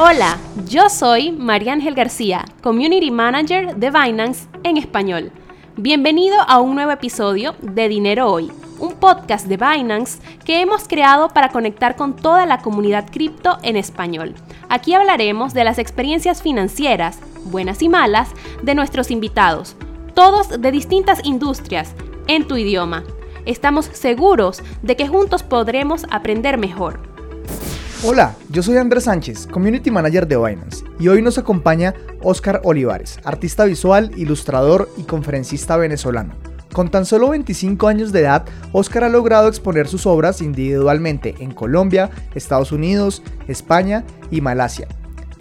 Hola, yo soy María Ángel García, Community Manager de Binance en español. Bienvenido a un nuevo episodio de Dinero Hoy, un podcast de Binance que hemos creado para conectar con toda la comunidad cripto en español. Aquí hablaremos de las experiencias financieras, buenas y malas, de nuestros invitados, todos de distintas industrias, en tu idioma. Estamos seguros de que juntos podremos aprender mejor. Hola, yo soy Andrés Sánchez, Community Manager de Binance, y hoy nos acompaña Oscar Olivares, artista visual, ilustrador y conferencista venezolano. Con tan solo 25 años de edad, Oscar ha logrado exponer sus obras individualmente en Colombia, Estados Unidos, España y Malasia.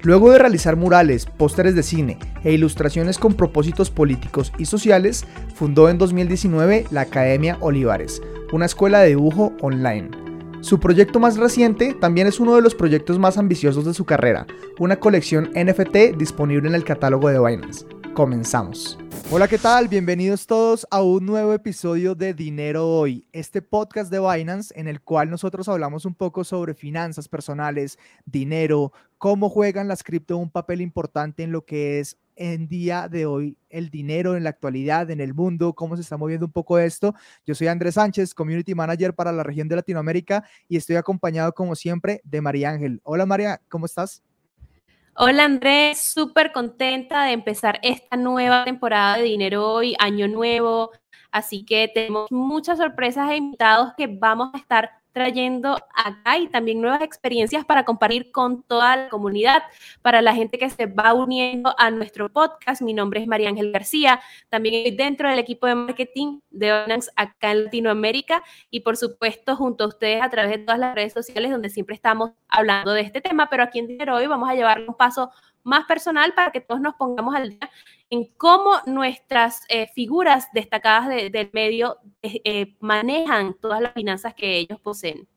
Luego de realizar murales, pósteres de cine e ilustraciones con propósitos políticos y sociales, fundó en 2019 la Academia Olivares, una escuela de dibujo online. Su proyecto más reciente también es uno de los proyectos más ambiciosos de su carrera, una colección NFT disponible en el catálogo de Binance. Comenzamos. Hola, ¿qué tal? Bienvenidos todos a un nuevo episodio de Dinero Hoy, este podcast de Binance en el cual nosotros hablamos un poco sobre finanzas personales, dinero, cómo juegan las cripto un papel importante en lo que es en día de hoy el dinero en la actualidad, en el mundo, cómo se está moviendo un poco esto. Yo soy Andrés Sánchez, Community Manager para la región de Latinoamérica y estoy acompañado como siempre de María Ángel. Hola María, ¿cómo estás? Hola Andrés, súper contenta de empezar esta nueva temporada de Dinero Hoy, año nuevo. Así que tenemos muchas sorpresas e invitados que vamos a estar trayendo acá y también nuevas experiencias para compartir con toda la comunidad, para la gente que se va uniendo a nuestro podcast. Mi nombre es María Ángel García, también estoy dentro del equipo de marketing de Binance acá en Latinoamérica y por supuesto junto a ustedes a través de todas las redes sociales donde siempre estamos hablando de este tema, pero aquí en Dinero Hoy vamos a llevar un paso más personal para que todos nos pongamos al día en cómo nuestras eh, figuras destacadas del medio eh, eh, manejan todas las finanzas que ellos poseen.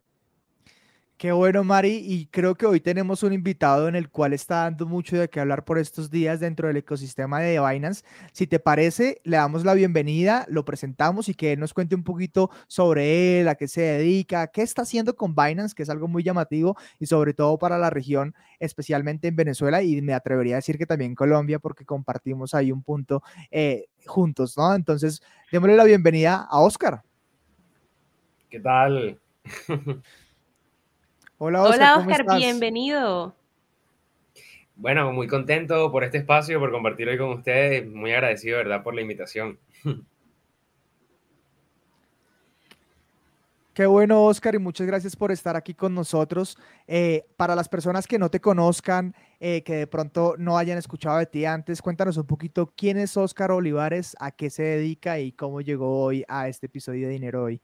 Qué bueno, Mari, y creo que hoy tenemos un invitado en el cual está dando mucho de qué hablar por estos días dentro del ecosistema de Binance. Si te parece, le damos la bienvenida, lo presentamos y que él nos cuente un poquito sobre él, a qué se dedica, qué está haciendo con Binance, que es algo muy llamativo y sobre todo para la región, especialmente en Venezuela y me atrevería a decir que también Colombia, porque compartimos ahí un punto eh, juntos, ¿no? Entonces, démosle la bienvenida a Oscar. ¿Qué tal? Hola Oscar, bienvenido. Bueno, muy contento por este espacio, por compartir hoy con ustedes. Muy agradecido, ¿verdad?, por la invitación. Qué bueno, Oscar, y muchas gracias por estar aquí con nosotros. Eh, para las personas que no te conozcan, eh, que de pronto no hayan escuchado de ti antes, cuéntanos un poquito quién es Oscar Olivares, a qué se dedica y cómo llegó hoy a este episodio de Dinero Hoy.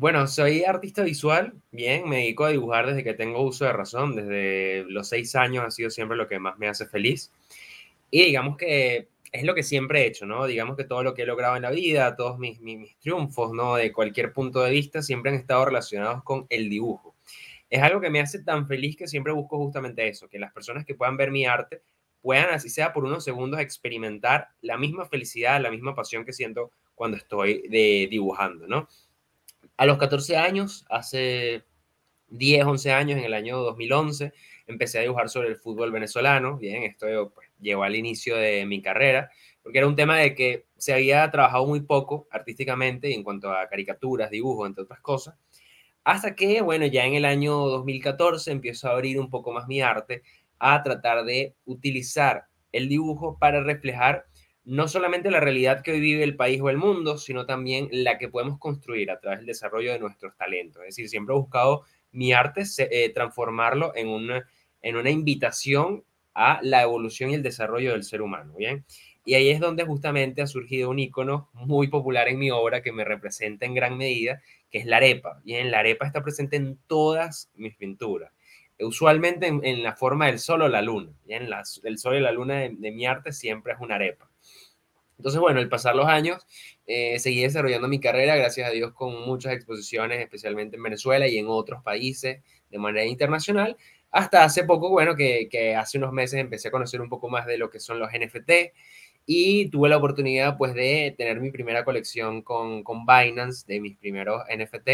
Bueno, soy artista visual, bien, me dedico a dibujar desde que tengo uso de razón, desde los seis años ha sido siempre lo que más me hace feliz. Y digamos que es lo que siempre he hecho, ¿no? Digamos que todo lo que he logrado en la vida, todos mis, triunfos, ¿no? De cualquier punto de vista, siempre han estado relacionados con el dibujo. Es algo que me hace tan feliz que siempre busco justamente eso, que las personas que puedan ver mi arte puedan, así sea por unos segundos, experimentar la misma felicidad, la misma pasión que siento cuando estoy de, dibujando, ¿no? A los 14 años, hace 10, 11 años, en el año 2011, empecé a dibujar sobre el fútbol venezolano. Bien, esto pues, llegó al inicio de mi carrera, porque era un tema de que se había trabajado muy poco artísticamente en cuanto a caricaturas, dibujos, entre otras cosas. Hasta que, bueno, ya en el año 2014 empiezo a abrir un poco más mi arte, a tratar de utilizar el dibujo para reflejar no solamente la realidad que hoy vive el país o el mundo, sino también la que podemos construir a través del desarrollo de nuestros talentos. Es decir, siempre he buscado mi arte, eh, transformarlo en una, en una invitación a la evolución y el desarrollo del ser humano, ¿bien? Y ahí es donde justamente ha surgido un icono muy popular en mi obra que me representa en gran medida, que es la arepa. Bien, la arepa está presente en todas mis pinturas, usualmente en, la forma del sol o la luna. Bien, el sol y la luna de mi arte siempre es una arepa. Entonces, bueno, al pasar los años, eh, seguí desarrollando mi carrera, gracias a Dios, con muchas exposiciones, especialmente en Venezuela y en otros países de manera internacional. Hasta hace poco, bueno, que, que hace unos meses empecé a conocer un poco más de lo que son los NFT y tuve la oportunidad, pues, de tener mi primera colección con, con Binance, de mis primeros NFT,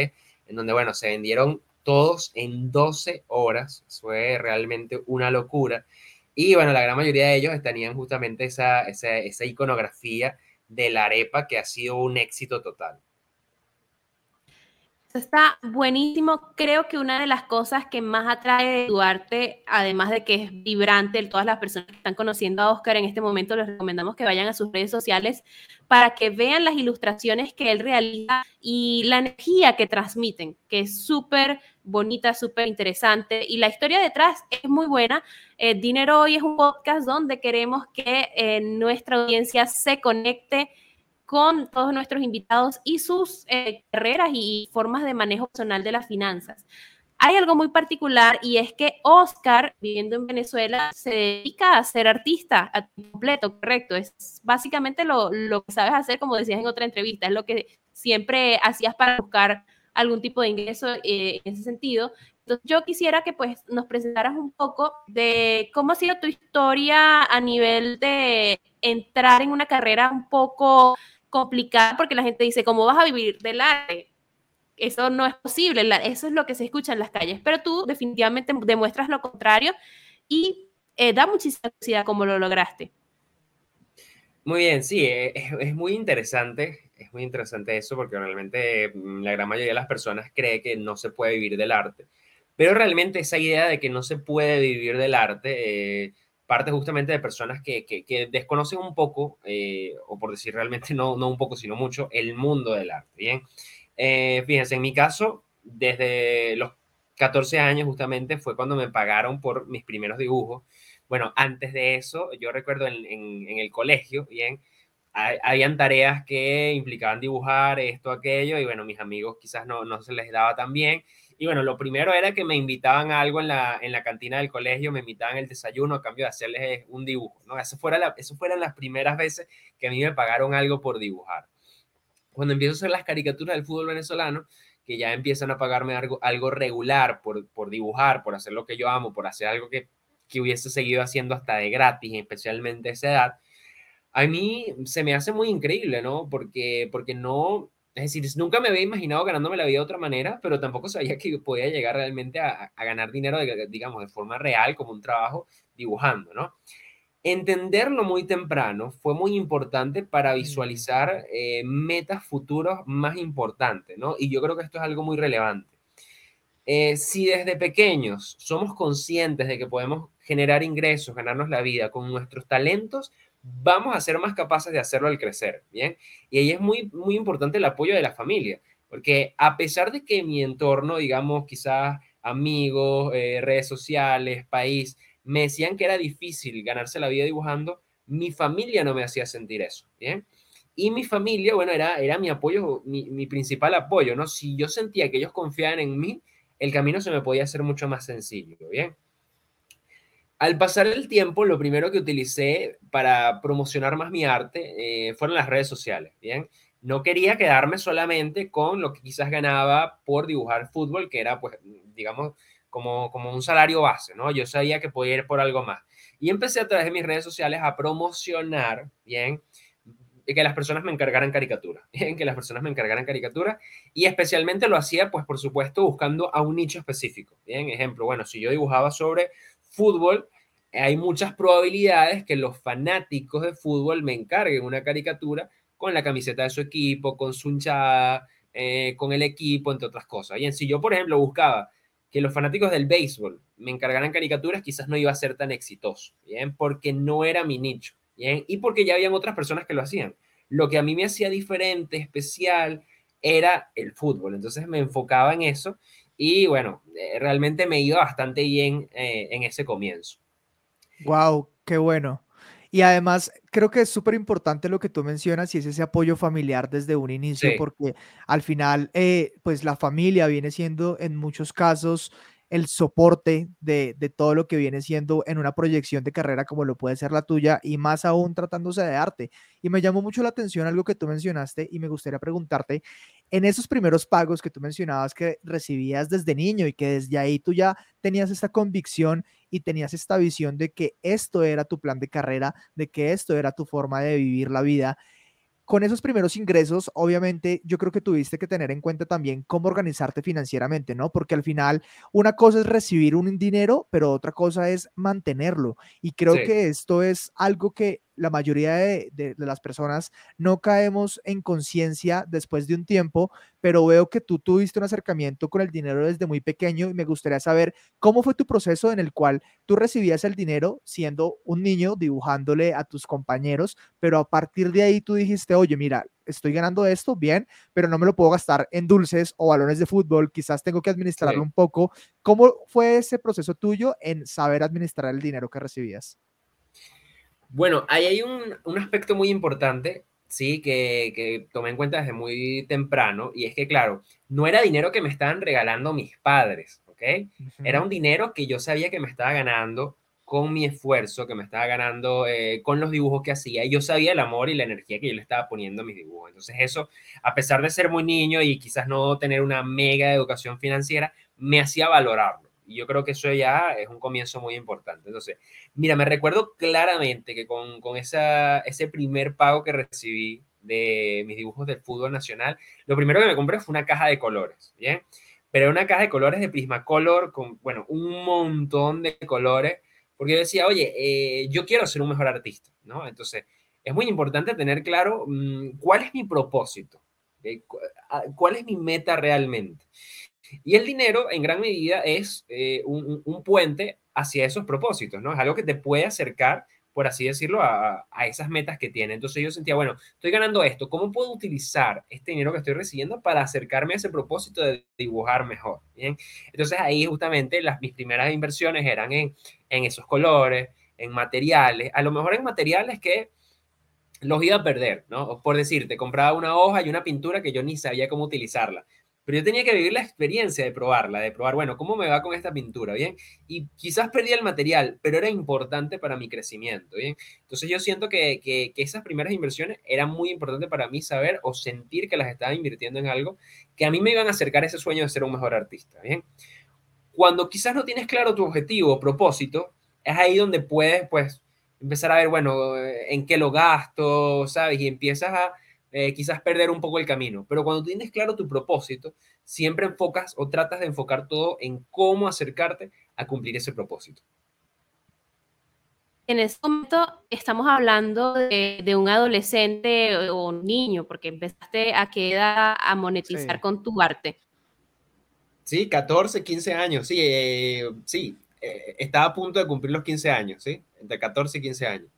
en donde, bueno, se vendieron todos en 12 horas. Fue realmente una locura. Y bueno, la gran mayoría de ellos tenían justamente esa, esa, esa iconografía de la arepa que ha sido un éxito total. Está buenísimo. Creo que una de las cosas que más atrae de Duarte, además de que es vibrante, todas las personas que están conociendo a Oscar en este momento, les recomendamos que vayan a sus redes sociales para que vean las ilustraciones que él realiza y la energía que transmiten, que es súper bonita, súper interesante. Y la historia detrás es muy buena. Eh, Dinero Hoy es un podcast donde queremos que eh, nuestra audiencia se conecte con todos nuestros invitados y sus eh, carreras y formas de manejo personal de las finanzas. Hay algo muy particular y es que Oscar, viviendo en Venezuela, se dedica a ser artista a completo, correcto. Es básicamente lo, que sabes hacer, como decías en otra entrevista, es lo que siempre hacías para buscar algún tipo de ingreso eh, en ese sentido. Entonces, yo quisiera que pues nos presentaras un poco de cómo ha sido tu historia a nivel de entrar en una carrera un poco complicada porque la gente dice, ¿cómo vas a vivir del arte? Eso no es posible, eso es lo que se escucha en las calles, pero tú definitivamente demuestras lo contrario y eh, da muchísima curiosidad cómo lo lograste. Muy bien, sí, eh, es, muy interesante, es muy interesante eso porque realmente mm, la gran mayoría de las personas cree que no se puede vivir del arte, pero realmente esa idea de que no se puede vivir del arte... Eh, parte justamente de personas que, que, desconocen un poco, eh, o por decir realmente no, no un poco, sino mucho, el mundo del arte. Bien, eh, fíjense, en mi caso, desde los 14 años justamente fue cuando me pagaron por mis primeros dibujos. Bueno, antes de eso, yo recuerdo en, en, el colegio, bien, habían tareas que implicaban dibujar esto, aquello, y bueno, mis amigos quizás no, no se les daba tan bien. Y bueno, lo primero era que me invitaban a algo en la, en la cantina del colegio, me invitaban el desayuno a cambio de hacerles un dibujo, ¿no? Eso, fuera la, eso fueron las primeras veces que a mí me pagaron algo por dibujar. Cuando empiezo a hacer las caricaturas del fútbol venezolano, que ya empiezan a pagarme algo, algo regular por, por dibujar, por hacer lo que yo amo, por hacer algo que, que hubiese seguido haciendo hasta de gratis, especialmente a esa edad, a mí se me hace muy increíble, ¿no? Porque, porque no, es decir, nunca me había imaginado ganándome la vida de otra manera, pero tampoco sabía que podía llegar realmente a, ganar dinero, digamos, de forma real, como un trabajo dibujando, ¿no? Entenderlo muy temprano fue muy importante para visualizar eh, metas futuros más importantes, ¿no? Y yo creo que esto es algo muy relevante. Eh, si desde pequeños somos conscientes de que podemos generar ingresos, ganarnos la vida con nuestros talentos, vamos a ser más capaces de hacerlo al crecer, ¿bien? Y ahí es muy, muy importante el apoyo de la familia, porque a pesar de que mi entorno, digamos, quizás amigos, eh, redes sociales, país, me decían que era difícil ganarse la vida dibujando, mi familia no me hacía sentir eso, ¿bien? Y mi familia, bueno, era, era mi apoyo, mi, principal apoyo, ¿no? Si yo sentía que ellos confiaban en mí, el camino se me podía hacer mucho más sencillo, ¿bien? Al pasar el tiempo, lo primero que utilicé para promocionar más mi arte eh, fueron las redes sociales, ¿bien? No quería quedarme solamente con lo que quizás ganaba por dibujar fútbol, que era, pues, digamos, como, como un salario base, ¿no? Yo sabía que podía ir por algo más. Y empecé a través de mis redes sociales a promocionar, ¿bien? que las personas me encargaran caricatura, ¿bien? que las personas me encargaran caricatura y especialmente lo hacía, pues por supuesto, buscando a un nicho específico. Bien, ejemplo, bueno, si yo dibujaba sobre fútbol, hay muchas probabilidades que los fanáticos de fútbol me encarguen una caricatura con la camiseta de su equipo, con su hinchada, eh, con el equipo, entre otras cosas. Bien, si yo, por ejemplo, buscaba que los fanáticos del béisbol me encargaran caricaturas, quizás no iba a ser tan exitoso, ¿bien? Porque no era mi nicho, ¿bien? Y porque ya habían otras personas que lo hacían. Lo que a mí me hacía diferente, especial, era el fútbol. Entonces me enfocaba en eso y bueno, eh, realmente me iba bastante bien eh, en ese comienzo. Wow, qué bueno. Y además, creo que es súper importante lo que tú mencionas y es ese apoyo familiar desde un inicio, porque al final, eh, pues la familia viene siendo en muchos casos el soporte de, de, todo lo que viene siendo en una proyección de carrera como lo puede ser la tuya y más aún tratándose de arte. Y me llamó mucho la atención algo que tú mencionaste y me gustaría preguntarte, en esos primeros pagos que tú mencionabas que recibías desde niño y que desde ahí tú ya tenías esta convicción y tenías esta visión de que esto era tu plan de carrera, de que esto era tu forma de vivir la vida, con esos primeros ingresos, obviamente, yo creo que tuviste que tener en cuenta también cómo organizarte financieramente, ¿no? Porque al final, una cosa es recibir un dinero, pero otra cosa es mantenerlo. Y creo que esto es algo que la mayoría de, las personas no caemos en conciencia después de un tiempo, pero veo que tú tuviste un acercamiento con el dinero desde muy pequeño y me gustaría saber cómo fue tu proceso en el cual tú recibías el dinero siendo un niño dibujándole a tus compañeros, pero a partir de ahí tú dijiste, oye, mira, estoy ganando esto, bien, pero no me lo puedo gastar en dulces o balones de fútbol, quizás tengo que administrarlo un poco. ¿Cómo fue ese proceso tuyo en saber administrar el dinero que recibías? Bueno, ahí hay un, un aspecto muy importante, sí, que, que, tomé en cuenta desde muy temprano, y es que, claro, no era dinero que me estaban regalando mis padres, ¿ok? Era un dinero que yo sabía que me estaba ganando con mi esfuerzo, que me estaba ganando eh, con los dibujos que hacía, y yo sabía el amor y la energía que yo le estaba poniendo a mis dibujos. Entonces eso, a pesar de ser muy niño y quizás no tener una mega educación financiera, me hacía valorarlo. Y yo creo que eso ya es un comienzo muy importante. Entonces, mira, me recuerdo claramente que con, con esa, ese primer pago que recibí de mis dibujos del fútbol nacional, lo primero que me compré fue una caja de colores, ¿bien? Pero una caja de colores de Prismacolor con, bueno, un montón de colores, porque yo decía, oye, eh, yo quiero ser un mejor artista, ¿no? Entonces, es muy importante tener claro mm, cuál es mi propósito, cuál es mi meta realmente. Y el dinero, en gran medida, es eh, un, puente hacia esos propósitos, ¿no? Es algo que te puede acercar, por así decirlo, a, esas metas que tiene. Entonces yo sentía, bueno, estoy ganando esto, ¿cómo puedo utilizar este dinero que estoy recibiendo para acercarme a ese propósito de dibujar mejor? Bien, entonces ahí justamente las, mis primeras inversiones eran en, en esos colores, en materiales, a lo mejor en materiales que los iba a perder, ¿no? Por decirte, compraba una hoja y una pintura que yo ni sabía cómo utilizarla pero yo tenía que vivir la experiencia de probarla, de probar, bueno, ¿cómo me va con esta pintura? ¿Bien? Y quizás perdí el material, pero era importante para mi crecimiento, ¿bien? Entonces yo siento que, que, esas primeras inversiones eran muy importantes para mí saber o sentir que las estaba invirtiendo en algo que a mí me iban a acercar a ese sueño de ser un mejor artista, ¿bien? Cuando quizás no tienes claro tu objetivo o propósito, es ahí donde puedes, pues, empezar a ver, bueno, en qué lo gasto, ¿sabes? Y empiezas a eh, quizás perder un poco el camino. Pero cuando tienes claro tu propósito, siempre enfocas o tratas de enfocar todo en cómo acercarte a cumplir ese propósito. En este momento estamos hablando de, un adolescente o un niño, porque empezaste a qué a monetizar con tu arte. Sí, 14, 15 años, sí, eh, sí, eh, estaba a punto de cumplir los 15 años, ¿sí? Entre 14 y 15 años.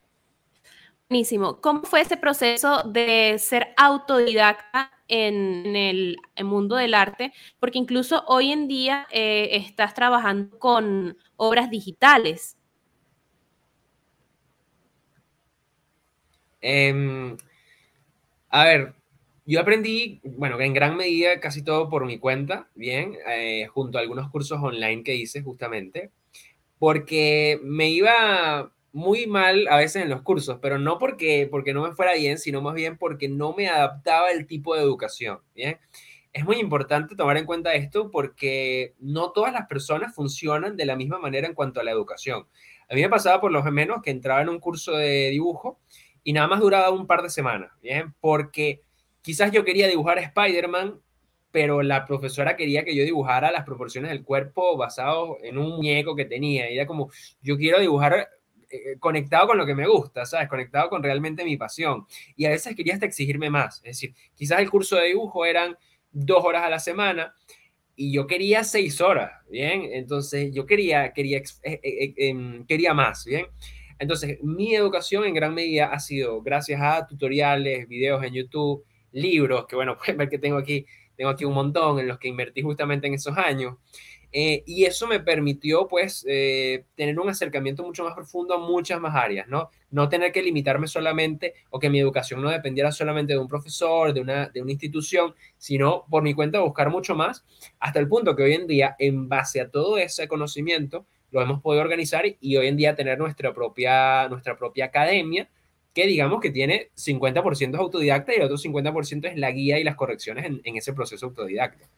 Buenísimo. ¿Cómo fue ese proceso de ser autodidacta en, el, mundo del arte? Porque incluso hoy en día eh, estás trabajando con obras digitales. Em, a ver, yo aprendí, bueno, en gran medida casi todo por mi cuenta, bien, eh, junto a algunos cursos online que hice justamente, porque me iba muy mal a veces en los cursos, pero no porque, porque no me fuera bien, sino más bien porque no me adaptaba el tipo de educación. Es muy importante tomar en cuenta esto porque no todas las personas funcionan de la misma manera en cuanto a la educación. A mí me pasaba por lo menos que entraba en un curso de dibujo y nada más duraba un par de semanas. Porque quizás yo quería dibujar a Spider-Man, pero la profesora quería que yo dibujara las proporciones del cuerpo basado en un muñeco que tenía. Y era como, yo quiero dibujar eh, conectado con lo que me gusta, ¿sabes? Conectado con realmente mi pasión. Y a veces quería hasta exigirme más. Es decir, quizás el curso de dibujo eran dos horas a la semana y yo quería seis horas, ¿bien? Entonces yo quería, quería, eh, eh, em, quería más, ¿bien? Entonces mi educación en gran medida ha sido gracias a tutoriales, videos en YouTube, libros, que bueno, pueden ver que tengo aquí, tengo aquí un montón en los que invertí justamente en esos años. Eh, y eso me permitió, pues, eh, tener un acercamiento mucho más profundo a muchas más áreas, ¿no? No tener que limitarme solamente o que mi educación no dependiera solamente de un profesor, de una, de una institución, sino por mi cuenta buscar mucho más, hasta el punto que hoy en día, en base a todo ese conocimiento, lo hemos podido organizar y, hoy en día tener nuestra propia, nuestra propia academia, que digamos que tiene 50% autodidacta y el otro 50% es la guía y las correcciones en ese proceso autodidacta.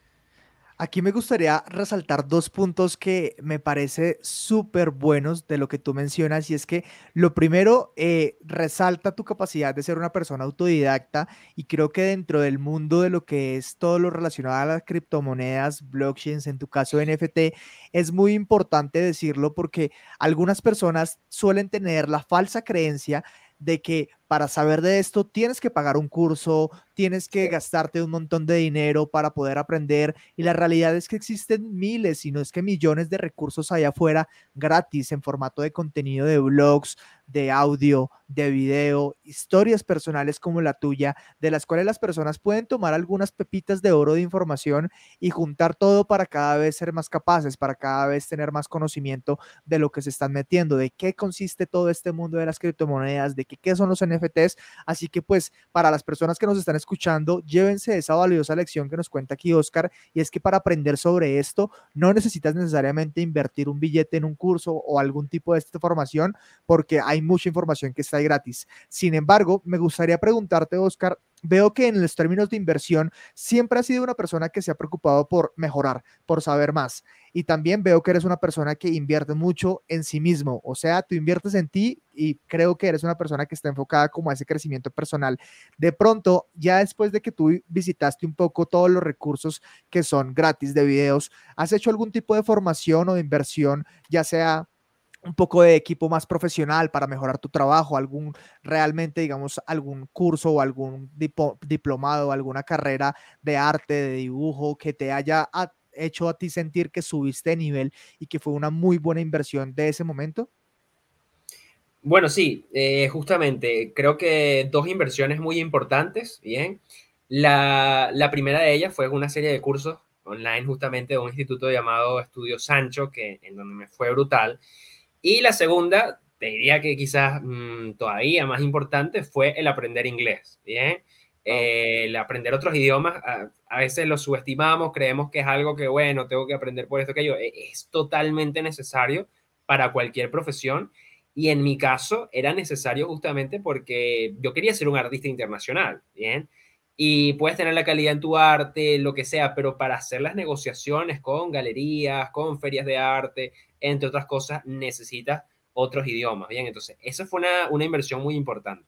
Aquí me gustaría resaltar dos puntos que me parece súper buenos de lo que tú mencionas y es que lo primero, eh, resalta tu capacidad de ser una persona autodidacta y creo que dentro del mundo de lo que es todo lo relacionado a las criptomonedas, blockchains, en tu caso NFT, es muy importante decirlo porque algunas personas suelen tener la falsa creencia de que para saber de esto tienes que pagar un curso, tienes que gastarte un montón de dinero para poder aprender y la realidad es que existen miles, si no es que millones de recursos allá afuera gratis en formato de contenido de blogs, de audio, de video, historias personales como la tuya, de las cuales las personas pueden tomar algunas pepitas de oro de información y juntar todo para cada vez ser más capaces, para cada vez tener más conocimiento de lo que se están metiendo, de qué consiste todo este mundo de las criptomonedas, de qué, qué son los NFTs. Así que pues para las personas que nos están escuchando, llévense esa valiosa lección que nos cuenta aquí Oscar y es que para aprender sobre esto no necesitas necesariamente invertir un billete en un curso o algún tipo de esta formación porque hay mucha información que está ahí gratis. Sin embargo, me gustaría preguntarte, Oscar, veo que en los términos de inversión siempre has sido una persona que se ha preocupado por mejorar, por saber más. Y también veo que eres una persona que invierte mucho en sí mismo. O sea, tú inviertes en ti y creo que eres una persona que está enfocada como a ese crecimiento personal. De pronto, ya después de que tú visitaste un poco todos los recursos que son gratis de videos, ¿has hecho algún tipo de formación o de inversión, ya sea un poco de equipo más profesional para mejorar tu trabajo, algún realmente, digamos, algún curso o algún diplomado, alguna carrera de arte, de dibujo que te haya hecho a ti sentir que subiste de nivel y que fue una muy buena inversión de ese momento? Bueno, sí, eh, justamente creo que dos inversiones muy importantes, bien. La, la primera de ellas fue una serie de cursos online justamente de un instituto llamado Estudio Sancho, que en donde me fue brutal. Y la segunda, te diría que quizás mm, todavía más importante, fue el aprender inglés, ¿bien? Eh, el aprender otros idiomas, a, veces lo subestimamos, creemos que es algo que, bueno, tengo que aprender por esto que yo, e, es totalmente necesario para cualquier profesión. Y en mi caso era necesario justamente porque yo quería ser un artista internacional, ¿bien? Y puedes tener la calidad en tu arte, lo que sea, pero para hacer las negociaciones con galerías, con ferias de arte, entre otras cosas, necesitas otros idiomas. Bien, entonces, esa fue una, una inversión muy importante.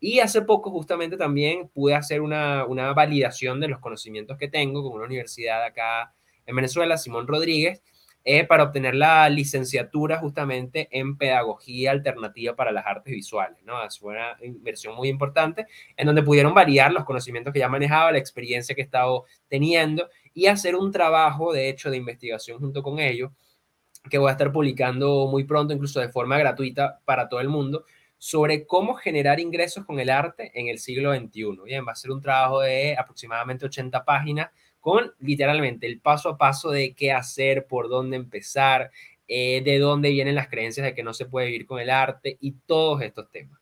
Y hace poco justamente también pude hacer una, una validación de los conocimientos que tengo con una universidad acá en Venezuela, Simón Rodríguez, eh, para obtener la licenciatura justamente en pedagogía alternativa para las artes visuales, ¿no? Fue una inversión muy importante en donde pudieron variar los conocimientos que ya manejaba, la experiencia que he estado teniendo y hacer un trabajo, de hecho, de investigación junto con ellos que voy a estar publicando muy pronto, incluso de forma gratuita para todo el mundo, sobre cómo generar ingresos con el arte en el siglo XXI. Bien, va a ser un trabajo de aproximadamente 80 páginas con literalmente el paso a paso de qué hacer, por dónde empezar, eh, de dónde vienen las creencias de que no se puede vivir con el arte y todos estos temas.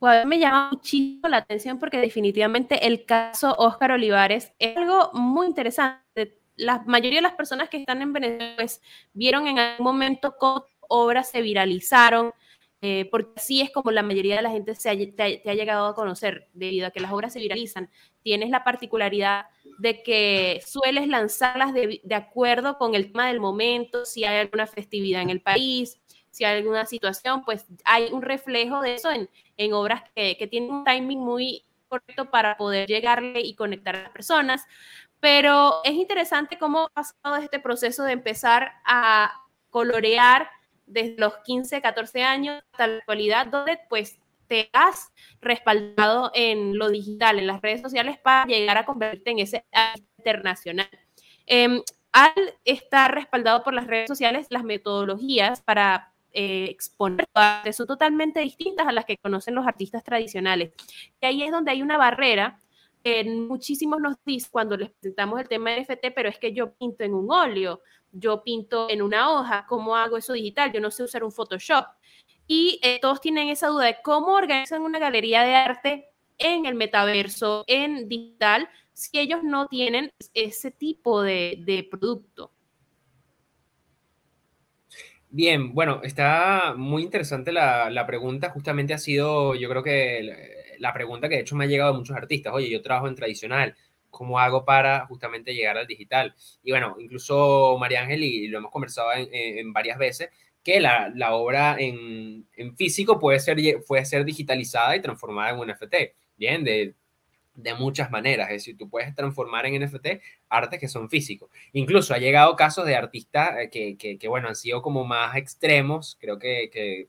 me llama muchísimo la atención porque definitivamente el caso Óscar Olivares es algo muy interesante la mayoría de las personas que están en Venezuela pues, vieron en algún momento cómo obras se viralizaron, eh, porque así es como la mayoría de la gente se te, ha llegado a conocer, debido a que las obras se viralizan. Tienes la particularidad de que sueles lanzarlas de, acuerdo con el tema del momento, si hay alguna festividad en el país, si hay alguna situación, pues hay un reflejo de eso en, en obras que, que tienen un timing muy correcto para poder llegarle y conectar a las personas. Pero es interesante cómo ha pasado este proceso de empezar a colorear desde los 15, 14 años hasta la actualidad, donde pues te has respaldado en lo digital, en las redes sociales, para llegar a convertirte en ese internacional. Em, al estar respaldado por las redes sociales, las metodologías para eh, exponer son totalmente distintas a las que conocen los artistas tradicionales. Y ahí es donde hay una barrera muchísimos nos dicen cuando les presentamos el tema de NFT, pero es que yo pinto en un óleo, yo pinto en una hoja, ¿cómo hago eso digital? Yo no sé usar un Photoshop. Y eh, todos tienen esa duda de cómo organizan una galería de arte en el metaverso, en digital, si ellos no tienen ese tipo de, de producto. Bien, bueno, está muy interesante la, pregunta. Justamente ha sido, yo creo que la pregunta que de hecho me ha llegado a muchos artistas, oye, yo trabajo en tradicional, cómo hago para justamente llegar al digital. Y bueno, incluso María Ángel, y lo hemos conversado en, varias veces, que la, obra en, físico puede ser, puede ser digitalizada y transformada en un NFT, ¿bien? De, de muchas maneras, es decir, tú puedes transformar en NFT artes que son físicos. Incluso ha llegado casos de artistas eh, que, que, bueno, han sido como más extremos, creo que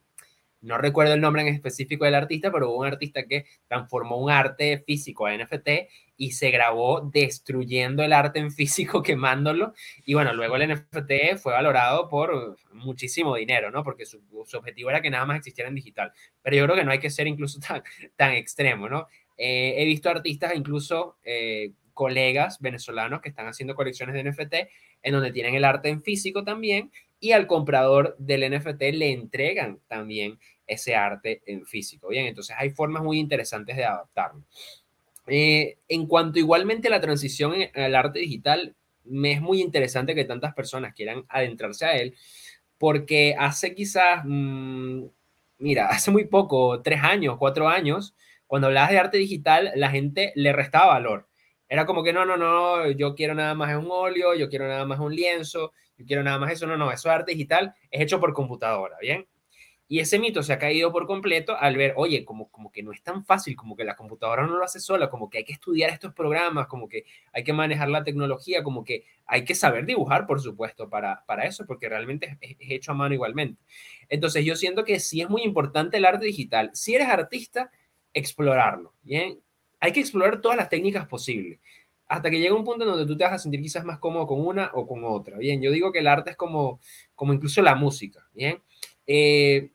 no recuerdo el nombre en específico del artista, pero hubo un artista que transformó un arte físico a NFT y se grabó destruyendo el arte en físico, quemándolo. Y bueno, luego el NFT fue valorado por muchísimo dinero, ¿no? Porque su, objetivo era que nada más existiera en digital. Pero yo creo que no hay que ser incluso tan, extremo, ¿no? Eh, he visto artistas, incluso eh, colegas venezolanos que están haciendo colecciones de NFT en donde tienen el arte en físico también y al comprador del NFT le entregan también ese arte en físico. Bien, entonces hay formas muy interesantes de adaptarlo. Eh, en cuanto igualmente a la transición al arte digital, me es muy interesante que tantas personas quieran adentrarse a él, porque hace quizás, mm, mira, hace muy poco, tres años, cuatro años, cuando hablabas de arte digital, la gente le restaba valor. Era como que no, no, no, yo quiero nada más un óleo, yo quiero nada más un lienzo, yo quiero nada más eso, no, no, eso es arte digital, es hecho por computadora, ¿bien? Y ese mito se ha caído por completo al ver, oye, como, como que no es tan fácil, como que la computadora no lo hace sola, como que hay que estudiar estos programas, como que hay que manejar la tecnología, como que hay que saber dibujar, por supuesto, para, para eso, porque realmente es, hecho a mano igualmente. Entonces yo siento que sí es muy importante el arte digital. Si eres artista, explorarlo, ¿bien? Hay que explorar todas las técnicas posibles hasta que llega un punto donde tú te vas a sentir quizás más cómodo con una o con otra. Bien, yo digo que el arte es como, como incluso la música. Bien, eh,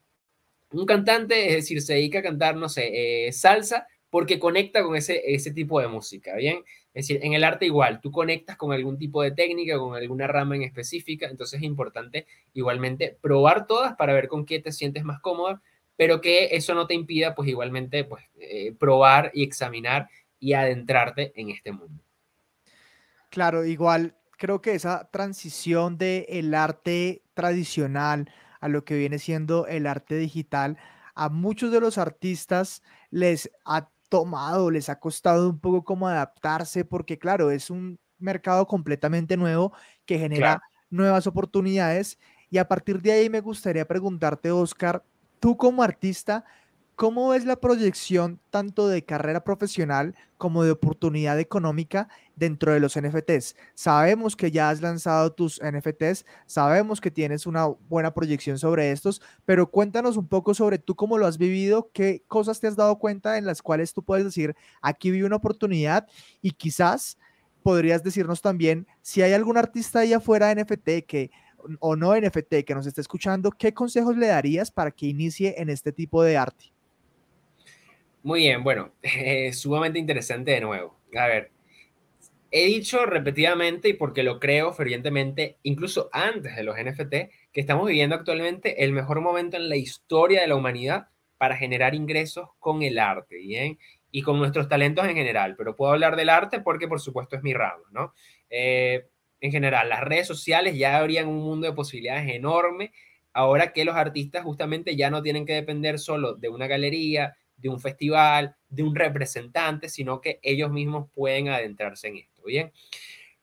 un cantante, es decir, se dedica a cantar, no sé, eh, salsa porque conecta con ese, ese tipo de música, ¿bien? Es decir, en el arte igual, tú conectas con algún tipo de técnica, con alguna rama en específica, entonces es importante igualmente probar todas para ver con qué te sientes más cómoda, pero que eso no te impida, pues igualmente, pues, eh, probar y examinar y adentrarte en este mundo. Claro, igual creo que esa transición del el arte tradicional a lo que viene siendo el arte digital, a muchos de los artistas les ha tomado, les ha costado un poco como adaptarse, porque claro, es un mercado completamente nuevo que genera nuevas oportunidades. Y a partir de ahí me gustaría preguntarte, Oscar, tú como artista, ¿Cómo ves la proyección tanto de carrera profesional como de oportunidad económica dentro de los NFTs? Sabemos que ya has lanzado tus NFTs, sabemos que tienes una buena proyección sobre estos, pero cuéntanos un poco sobre tú cómo lo has vivido, qué cosas te has dado cuenta en las cuales tú puedes decir, aquí vi una oportunidad y quizás podrías decirnos también si hay algún artista ahí afuera de NFT que o no NFT que nos esté escuchando, ¿qué consejos le darías para que inicie en este tipo de arte? Muy bien, bueno, sumamente interesante de nuevo. A ver, he dicho repetidamente y porque lo creo fervientemente, incluso antes de los NFT, que estamos viviendo actualmente el mejor momento en la historia de la humanidad para generar ingresos con el arte, ¿bien? Y con nuestros talentos en general, pero puedo hablar del arte porque por supuesto es mi ramo, ¿no? Eh, en general, las redes sociales ya abrían un mundo de posibilidades enorme, ahora que los artistas justamente ya no tienen que depender solo de una galería, de un festival, de un representante, sino que ellos mismos pueden adentrarse en esto. Bien,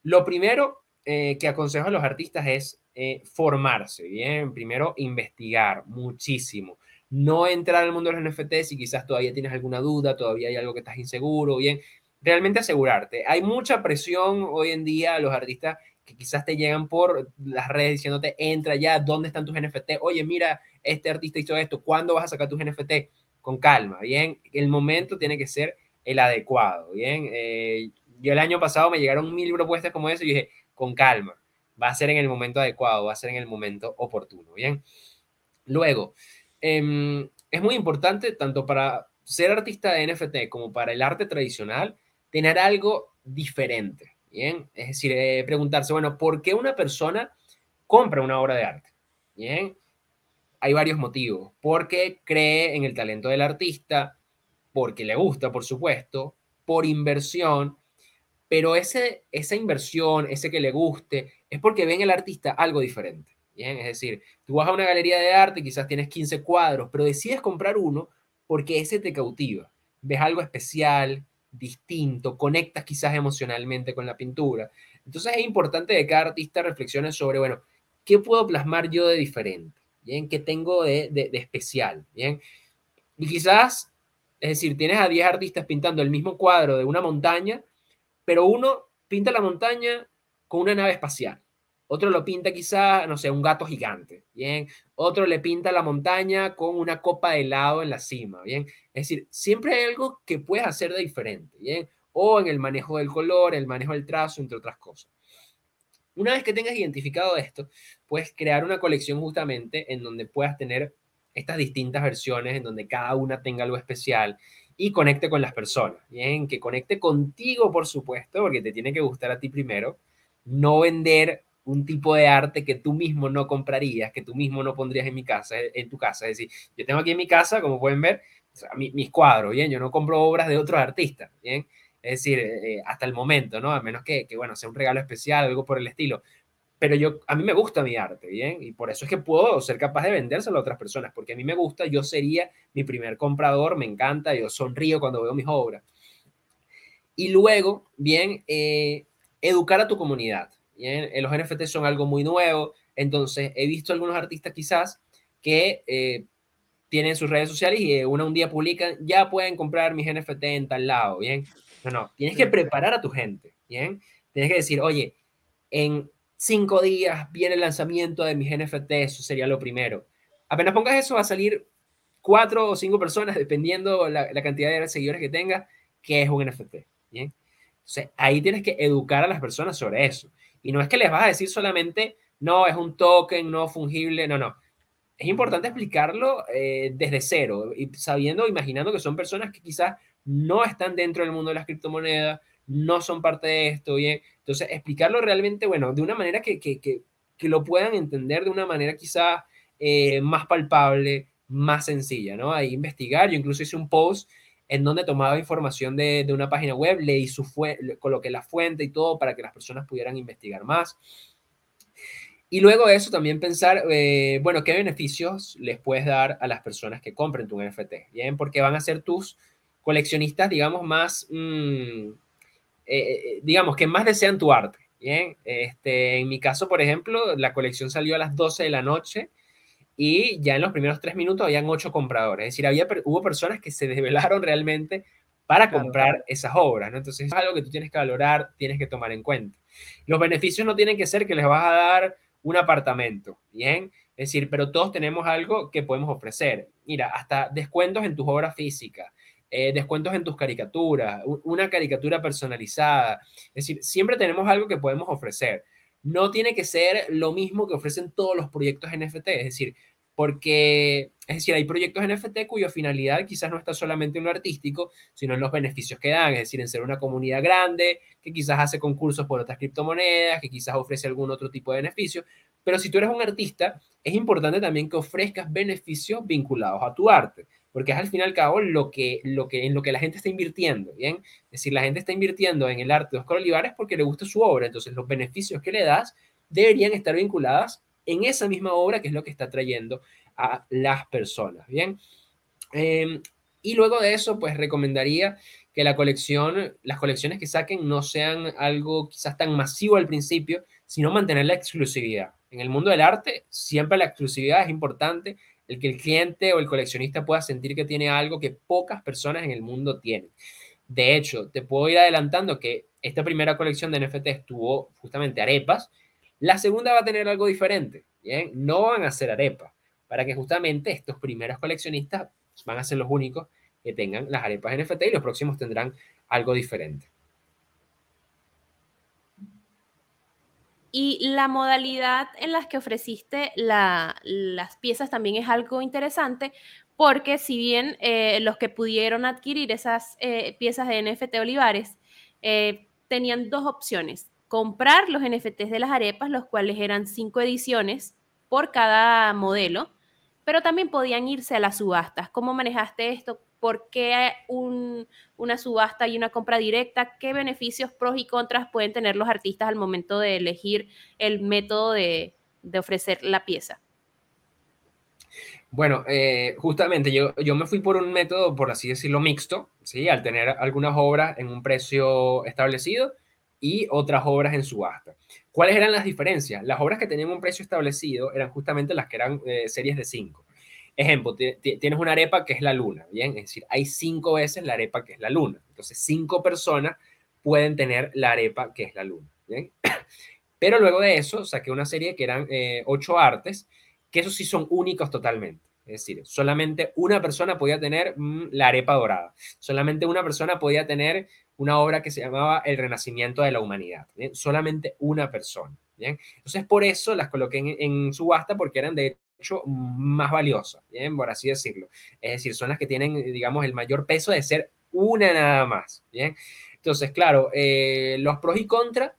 lo primero eh, que aconsejo a los artistas es eh, formarse. Bien, primero investigar muchísimo. No entrar al mundo de los NFTs si quizás todavía tienes alguna duda, todavía hay algo que estás inseguro. Bien, realmente asegurarte. Hay mucha presión hoy en día a los artistas que quizás te llegan por las redes diciéndote, entra ya, ¿dónde están tus NFT? Oye, mira, este artista hizo esto, ¿cuándo vas a sacar tus NFT? Con calma, ¿bien? El momento tiene que ser el adecuado, ¿bien? Eh, yo el año pasado me llegaron mil propuestas como eso y dije, con calma, va a ser en el momento adecuado, va a ser en el momento oportuno, ¿bien? Luego, em, es muy importante tanto para ser artista de NFT como para el arte tradicional, tener algo diferente, ¿bien? Es decir, eh, preguntarse, bueno, ¿por qué una persona compra una obra de arte? ¿Bien? Hay varios motivos. Porque cree en el talento del artista, porque le gusta, por supuesto, por inversión, pero ese, esa inversión, ese que le guste, es porque ven el artista algo diferente. Es decir, tú vas a una galería de arte, quizás tienes 15 cuadros, pero decides comprar uno porque ese te cautiva. Ves algo especial, distinto, conectas quizás emocionalmente con la pintura. Entonces es importante que cada artista reflexione sobre, bueno, ¿qué puedo plasmar yo de diferente? ¿Bien? ¿Qué tengo de, de, especial? ¿Bien? Y quizás, es decir, tienes a 10 artistas pintando el mismo cuadro de una montaña, pero uno pinta la montaña con una nave espacial. Otro lo pinta quizá, no sé, un gato gigante, ¿bien? Otro le pinta la montaña con una copa de helado en la cima, ¿bien? Es decir, siempre hay algo que puedes hacer de diferente, ¿bien? O en el manejo del color, el manejo del trazo, entre otras cosas. Una vez que tengas identificado esto, puedes crear una colección justamente en donde puedas tener estas distintas versiones, en donde cada una tenga algo especial y conecte con las personas, ¿bien? Que conecte contigo, por supuesto, porque te tiene que gustar a ti primero, no vender un tipo de arte que tú mismo no comprarías, que tú mismo no pondrías en mi casa, en tu casa. Es decir, yo tengo aquí en mi casa, como pueden ver, mis cuadros, ¿bien? Yo no compro obras de otros artistas, ¿bien? Es decir, eh, hasta el momento, ¿no? A menos que, que, bueno, sea un regalo especial, algo por el estilo. Pero yo, a mí me gusta mi arte, ¿bien? Y por eso es que puedo ser capaz de vendérselo a otras personas, porque a mí me gusta, yo sería mi primer comprador, me encanta, yo sonrío cuando veo mis obras. Y luego, bien, eh, educar a tu comunidad. ¿bien? Los NFT son algo muy nuevo, entonces he visto algunos artistas quizás que eh, tienen sus redes sociales y una un día publican, ya pueden comprar mis NFT en tal lado, ¿bien? No, no, tienes que preparar a tu gente, ¿bien? Tienes que decir, oye, en cinco días viene el lanzamiento de mis NFT, eso sería lo primero. Apenas pongas eso, va a salir cuatro o cinco personas, dependiendo la, la cantidad de seguidores que tenga, que es un NFT, ¿bien? Entonces, ahí tienes que educar a las personas sobre eso. Y no es que les vas a decir solamente, no, es un token no fungible, no, no. Es importante explicarlo eh, desde cero y sabiendo, imaginando que son personas que quizás no están dentro del mundo de las criptomonedas, no son parte de esto, bien. Entonces, explicarlo realmente, bueno, de una manera que, que, que, que lo puedan entender de una manera quizás eh, más palpable, más sencilla, ¿no? Ahí investigar, yo incluso hice un post en donde tomaba información de, de una página web, leí su coloqué la fuente y todo para que las personas pudieran investigar más. Y luego de eso también pensar, eh, bueno, qué beneficios les puedes dar a las personas que compren tu NFT, ¿bien? Porque van a ser tus coleccionistas, digamos, más, mmm, eh, digamos, que más desean tu arte, ¿bien? Este, en mi caso, por ejemplo, la colección salió a las 12 de la noche y ya en los primeros tres minutos habían ocho compradores. Es decir, había, hubo personas que se desvelaron realmente para comprar esas obras, ¿no? Entonces es algo que tú tienes que valorar, tienes que tomar en cuenta. Los beneficios no tienen que ser que les vas a dar un apartamento, ¿bien? Es decir, pero todos tenemos algo que podemos ofrecer. Mira, hasta descuentos en tus obras físicas, eh, descuentos en tus caricaturas, una caricatura personalizada. Es decir, siempre tenemos algo que podemos ofrecer no tiene que ser lo mismo que ofrecen todos los proyectos NFT, es decir, porque, es decir, hay proyectos NFT cuya finalidad quizás no está solamente en lo artístico, sino en los beneficios que dan, es decir, en ser una comunidad grande, que quizás hace concursos por otras criptomonedas, que quizás ofrece algún otro tipo de beneficio, pero si tú eres un artista, es importante también que ofrezcas beneficios vinculados a tu arte porque es al fin y al cabo lo que, lo que, en lo que la gente está invirtiendo, ¿bien? Es decir, la gente está invirtiendo en el arte de Oscar Olivares porque le gusta su obra, entonces los beneficios que le das deberían estar vinculados en esa misma obra que es lo que está trayendo a las personas, ¿bien? Eh, y luego de eso, pues recomendaría que la colección, las colecciones que saquen no sean algo quizás tan masivo al principio, sino mantener la exclusividad. En el mundo del arte, siempre la exclusividad es importante el que el cliente o el coleccionista pueda sentir que tiene algo que pocas personas en el mundo tienen. De hecho, te puedo ir adelantando que esta primera colección de NFT estuvo justamente arepas. La segunda va a tener algo diferente, ¿bien? No van a ser arepas, para que justamente estos primeros coleccionistas van a ser los únicos que tengan las arepas NFT y los próximos tendrán algo diferente. Y la modalidad en las que ofreciste las piezas también es algo interesante porque si bien eh, los que pudieron adquirir esas eh, piezas de NFT Olivares eh, tenían dos opciones, comprar los NFTs de las arepas, los cuales eran cinco ediciones por cada modelo, pero también podían irse a las subastas. ¿Cómo manejaste esto? ¿Por qué una subasta y una compra directa? ¿Qué beneficios, pros y contras pueden tener los artistas al momento de elegir el método de, ofrecer la pieza? Bueno, eh, justamente yo, yo me fui por un método, por así decirlo, mixto, ¿sí? Al tener algunas obras en un precio establecido y otras obras en subasta. ¿Cuáles eran las diferencias? Las obras que tenían un precio establecido eran justamente las que eran eh, series de 5. Ejemplo, tienes una arepa que es la luna, ¿bien? Es decir, hay cinco veces la arepa que es la luna. Entonces, cinco personas pueden tener la arepa que es la luna, ¿bien? Pero luego de eso saqué una serie que eran eh, ocho artes, que esos sí son únicos totalmente. Es decir, solamente una persona podía tener mm, la arepa dorada. Solamente una persona podía tener una obra que se llamaba El Renacimiento de la Humanidad. Solamente una persona. ¿bien? Entonces, por eso las coloqué en, subasta, porque eran de hecho más valiosas, ¿bien? por así decirlo. Es decir, son las que tienen, digamos, el mayor peso de ser una nada más. ¿bien? Entonces, claro, eh, los pros y contras,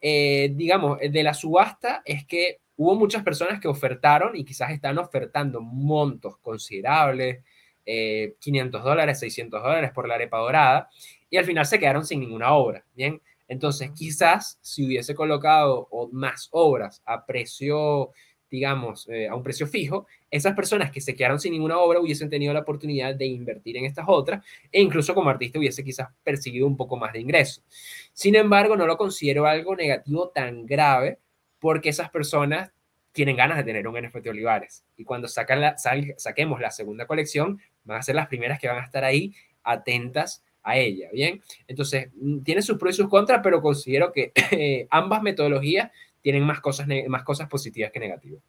eh, digamos, de la subasta es que hubo muchas personas que ofertaron y quizás están ofertando montos considerables, 500 eh, dólares, 600 dólares por la arepa dorada, y al final se quedaron sin ninguna obra, ¿bien? Entonces, quizás si hubiese colocado más obras a precio, digamos, eh, a un precio fijo, esas personas que se quedaron sin ninguna obra hubiesen tenido la oportunidad de invertir en estas otras e incluso como artista hubiese quizás percibido un poco más de ingreso. Sin embargo, no lo considero algo negativo tan grave porque esas personas tienen ganas de tener un NFT Olivares. Y cuando sacan la, saquemos la segunda colección, van a ser las primeras que van a estar ahí atentas a ella, ¿bien? Entonces, mm, tiene sus pros y sus contras, pero considero que ambas metodologías tienen más cosas, más cosas positivas que negativas.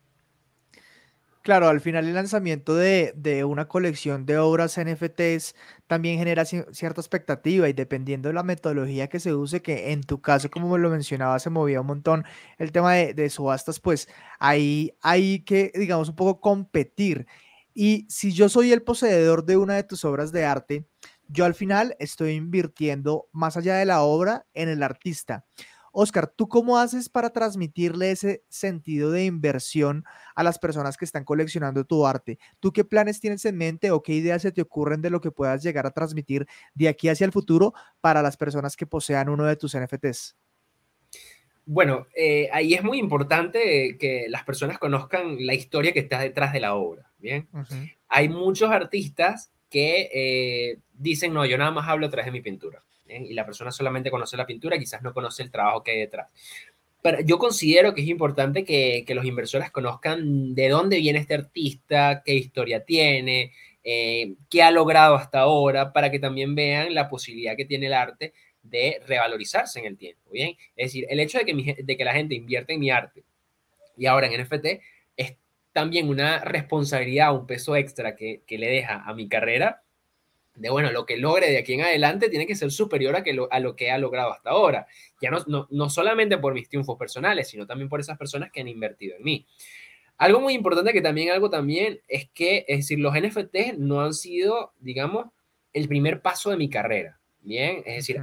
Claro, al final el lanzamiento de, una colección de obras NFTs también genera cierta expectativa y dependiendo de la metodología que se use, que en tu caso, como lo mencionaba, se movía un montón el tema de, subastas, pues ahí hay que, digamos, un poco competir. Y si yo soy el poseedor de una de tus obras de arte, yo al final estoy invirtiendo más allá de la obra en el artista. Oscar, ¿tú cómo haces para transmitirle ese sentido de inversión a las personas que están coleccionando tu arte? ¿Tú qué planes tienes en mente o qué ideas se te ocurren de lo que puedas llegar a transmitir de aquí hacia el futuro para las personas que posean uno de tus NFTs? Bueno, eh, ahí es muy importante que las personas conozcan la historia que está detrás de la obra. Bien, hay muchos artistas que eh, dicen, no, yo nada más hablo a través de mi pintura y la persona solamente conoce la pintura, quizás no conoce el trabajo que hay detrás. Pero yo considero que es importante que, los inversores conozcan de dónde viene este artista, qué historia tiene, eh, qué ha logrado hasta ahora, para que también vean la posibilidad que tiene el arte de revalorizarse en el tiempo. ¿bien? Es decir, el hecho de que, de que la gente invierte en mi arte y ahora en NFT también una responsabilidad, un peso extra que, que le deja a mi carrera de bueno, lo que logre de aquí en adelante tiene que ser superior a, que lo, a lo que ha logrado hasta ahora. Ya no, no, no, solamente por mis triunfos personales, sino también por esas personas que han invertido en mí. Algo muy importante que también, algo también, es que, es decir, los NFTs no han sido, digamos, el primer paso de mi carrera. Bien, es decir,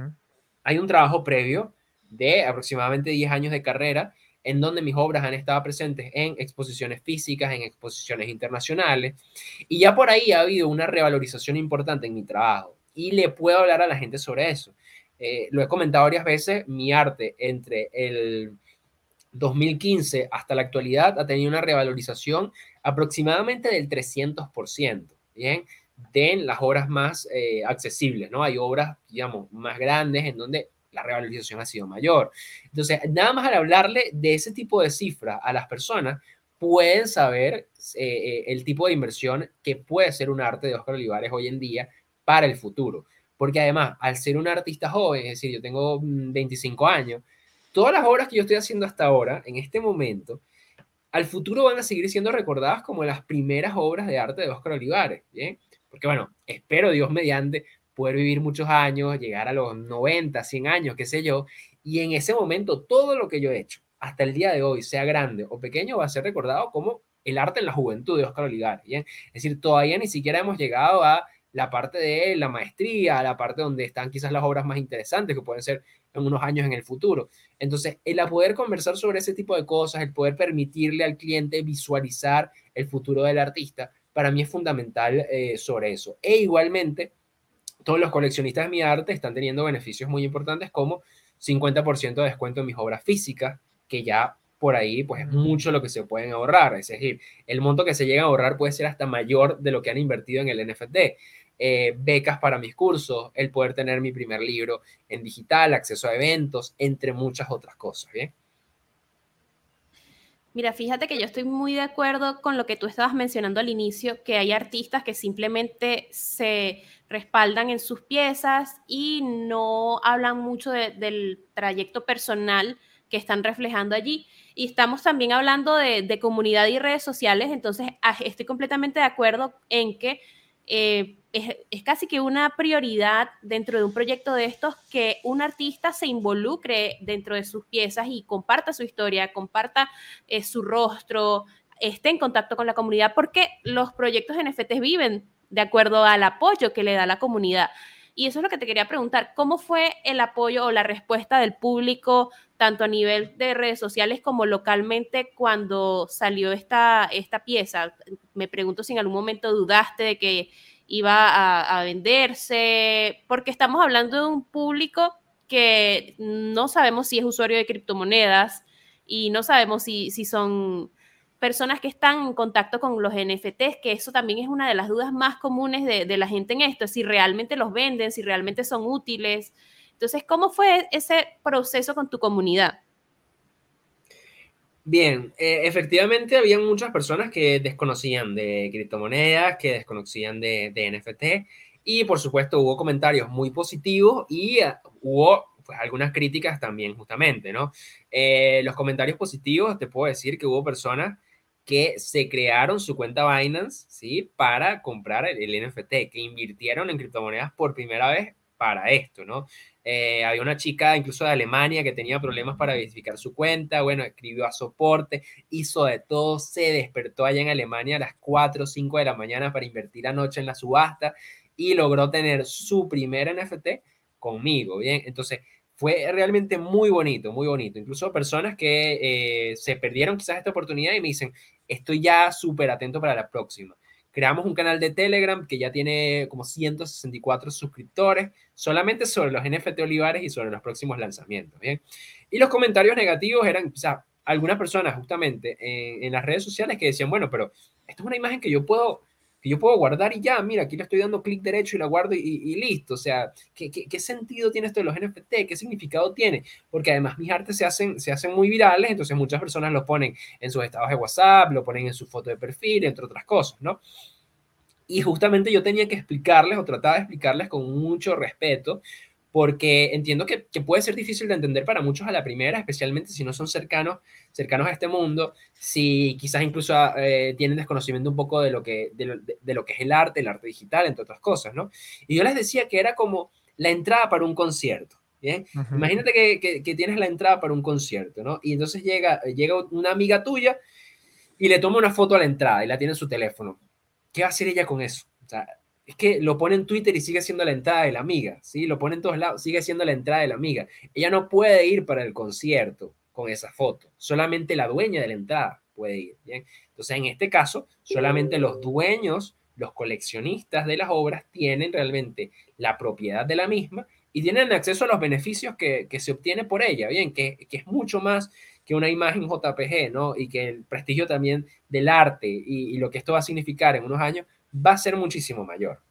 hay un trabajo previo de aproximadamente 10 años de carrera en donde mis obras han estado presentes en exposiciones físicas, en exposiciones internacionales, y ya por ahí ha habido una revalorización importante en mi trabajo, y le puedo hablar a la gente sobre eso. Eh, lo he comentado varias veces, mi arte entre el 2015 hasta la actualidad ha tenido una revalorización aproximadamente del 300%, ¿bien? De las obras más eh, accesibles, ¿no? Hay obras, digamos, más grandes en donde la revalorización ha sido mayor. Entonces, nada más al hablarle de ese tipo de cifras a las personas, pueden saber eh, eh, el tipo de inversión que puede ser un arte de Oscar Olivares hoy en día para el futuro. Porque además, al ser un artista joven, es decir, yo tengo 25 años, todas las obras que yo estoy haciendo hasta ahora, en este momento, al futuro van a seguir siendo recordadas como las primeras obras de arte de Oscar Olivares, ¿bien? Porque bueno, espero Dios mediante poder vivir muchos años, llegar a los 90, 100 años, qué sé yo, y en ese momento todo lo que yo he hecho hasta el día de hoy, sea grande o pequeño, va a ser recordado como el arte en la juventud de Oscar Olivar. ¿bien? Es decir, todavía ni siquiera hemos llegado a la parte de la maestría, a la parte donde están quizás las obras más interesantes que pueden ser en unos años en el futuro. Entonces, el poder conversar sobre ese tipo de cosas, el poder permitirle al cliente visualizar el futuro del artista, para mí es fundamental eh, sobre eso. E igualmente, todos los coleccionistas de mi arte están teniendo beneficios muy importantes como 50% de descuento en mis obras físicas, que ya por ahí, pues es mucho lo que se pueden ahorrar. Es decir, el monto que se llega a ahorrar puede ser hasta mayor de lo que han invertido en el NFT. Eh, becas para mis cursos, el poder tener mi primer libro en digital, acceso a eventos, entre muchas otras cosas. ¿bien? Mira, fíjate que yo estoy muy de acuerdo con lo que tú estabas mencionando al inicio, que hay artistas que simplemente se respaldan en sus piezas y no hablan mucho del trayecto personal que están reflejando allí. Y estamos también hablando de, comunidad y redes sociales, entonces ah, estoy completamente de acuerdo en que eh, es, casi que una prioridad dentro de un proyecto de estos que un artista se involucre dentro de sus piezas y comparta su historia, comparta eh, su rostro, esté en contacto con la comunidad, porque los proyectos NFTs viven de acuerdo al apoyo que le da la comunidad. Y eso es lo que te quería preguntar, ¿cómo fue el apoyo o la respuesta del público, tanto a nivel de redes sociales como localmente, cuando salió esta, esta pieza? Me pregunto si en algún momento dudaste de que iba a, venderse, porque estamos hablando de un público que no sabemos si es usuario de criptomonedas y no sabemos si, si son personas que están en contacto con los NFTs, que eso también es una de las dudas más comunes de, la gente en esto, si realmente los venden, si realmente son útiles. Entonces, ¿cómo fue ese proceso con tu comunidad? Bien, eh, efectivamente había muchas personas que desconocían de criptomonedas, que desconocían de, NFT y por supuesto hubo comentarios muy positivos y eh, hubo pues, algunas críticas también justamente, ¿no? Eh, los comentarios positivos, te puedo decir que hubo personas que se crearon su cuenta Binance, ¿sí? Para comprar el, el NFT, que invirtieron en criptomonedas por primera vez para esto, ¿no? Eh, había una chica incluso de Alemania que tenía problemas para verificar su cuenta, bueno, escribió a soporte, hizo de todo, se despertó allá en Alemania a las 4 o 5 de la mañana para invertir anoche en la subasta y logró tener su primer NFT conmigo, ¿bien? Entonces, fue realmente muy bonito, muy bonito. Incluso personas que eh, se perdieron quizás esta oportunidad y me dicen, estoy ya súper atento para la próxima. Creamos un canal de Telegram que ya tiene como 164 suscriptores, solamente sobre los NFT Olivares y sobre los próximos lanzamientos. ¿bien? Y los comentarios negativos eran, o sea, algunas personas justamente en, las redes sociales que decían, bueno, pero esto es una imagen que yo puedo que yo puedo guardar y ya, mira, aquí le estoy dando clic derecho y la guardo y, listo. O sea, ¿qué, ¿qué, sentido tiene esto de los NFT? ¿Qué significado tiene? Porque además mis artes se hacen, se hacen muy virales, entonces muchas personas lo ponen en sus estados de WhatsApp, lo ponen en su foto de perfil, entre otras cosas, ¿no? Y justamente yo tenía que explicarles o trataba de explicarles con mucho respeto porque entiendo que, puede ser difícil de entender para muchos a la primera, especialmente si no son cercanos, cercanos a este mundo, si quizás incluso eh, tienen desconocimiento un poco de lo, que, de lo, que es el arte, el arte digital, entre otras cosas, ¿no? Y yo les decía que era como la entrada para un concierto. ¿Bien? Imagínate que, que, tienes la entrada para un concierto, ¿no? Y entonces llega, llega una amiga tuya y le toma una foto a la entrada y la tiene en su teléfono. ¿Qué va a hacer ella con eso? O sea, es que lo pone en Twitter y sigue siendo la entrada de la amiga, ¿sí? Lo pone en todos lados, sigue siendo la entrada de la amiga. Ella no puede ir para el concierto con esa foto, solamente la dueña de la entrada puede ir, ¿bien? Entonces, en este caso, solamente los dueños, los coleccionistas de las obras tienen realmente la propiedad de la misma y tienen acceso a los beneficios que, se obtiene por ella, ¿bien? Que, es mucho más que una imagen JPG, ¿no? Y que el prestigio también del arte y, lo que esto va a significar en unos años va a ser muchísimo mayor.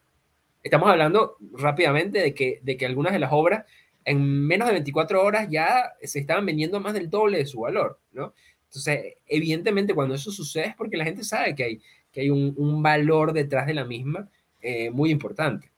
Estamos hablando rápidamente de que, de que algunas de las obras en menos de 24 horas ya se estaban vendiendo más del doble de su valor, ¿no? Entonces, evidentemente cuando eso sucede es porque la gente sabe que hay, que hay un, valor detrás de la misma eh, muy importante.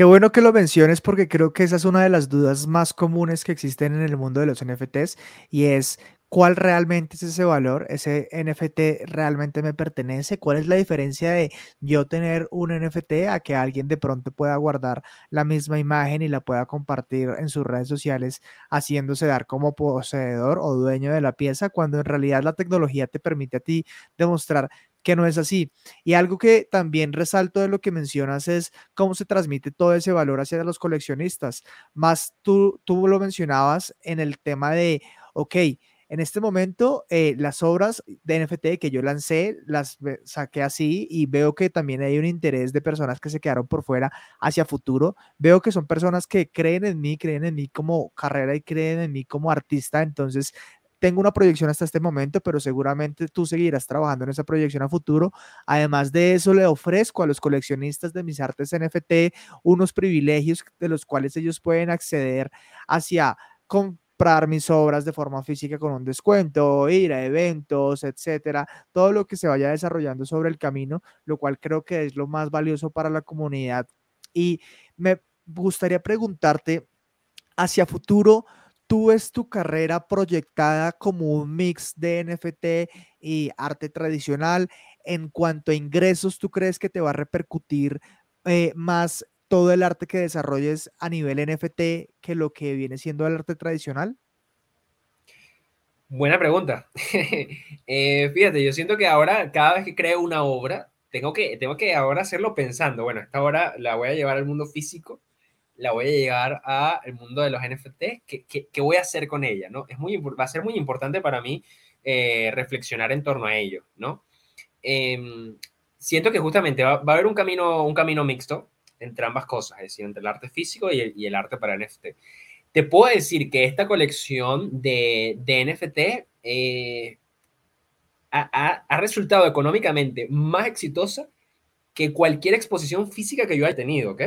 Qué bueno que lo menciones porque creo que esa es una de las dudas más comunes que existen en el mundo de los NFTs y es cuál realmente es ese valor, ese NFT realmente me pertenece, cuál es la diferencia de yo tener un NFT a que alguien de pronto pueda guardar la misma imagen y la pueda compartir en sus redes sociales haciéndose dar como poseedor o dueño de la pieza cuando en realidad la tecnología te permite a ti demostrar que no es así. Y algo que también resalto de lo que mencionas es cómo se transmite todo ese valor hacia los coleccionistas. Más tú, tú lo mencionabas en el tema de, ok, en este momento, eh, las obras de NFT que yo lancé, las saqué así y veo que también hay un interés de personas que se quedaron por fuera hacia futuro. Veo que son personas que creen en mí, creen en mí como carrera y creen en mí como artista. Entonces, tengo una proyección hasta este momento, pero seguramente tú seguirás trabajando en esa proyección a futuro. Además de eso, le ofrezco a los coleccionistas de mis artes NFT unos privilegios de los cuales ellos pueden acceder hacia comprar mis obras de forma física con un descuento, ir a eventos, etcétera, todo lo que se vaya desarrollando sobre el camino, lo cual creo que es lo más valioso para la comunidad. Y me gustaría preguntarte hacia futuro, ¿tú ves tu carrera proyectada como un mix de NFT y arte tradicional? En cuanto a ingresos, ¿tú crees que te va a repercutir eh, más todo el arte que desarrolles a nivel NFT que lo que viene siendo el arte tradicional? Buena pregunta. Eh, fíjate, yo siento que ahora cada vez que creo una obra, tengo que, tengo que ahora hacerlo pensando, bueno, esta obra la voy a llevar al mundo físico, la voy a llevar al mundo de los NFT, ¿qué, qué, voy a hacer con ella? ¿no? Es muy, va a ser muy importante para mí eh, reflexionar en torno a ello, ¿no? Em, siento que justamente va, a haber un camino, un camino mixto entre ambas cosas, es decir, entre el arte físico y el, y el arte para NFT. Te puedo decir que esta colección de, de NFT eh, ha, ha, resultado económicamente más exitosa que cualquier exposición física que yo haya tenido, ¿ok?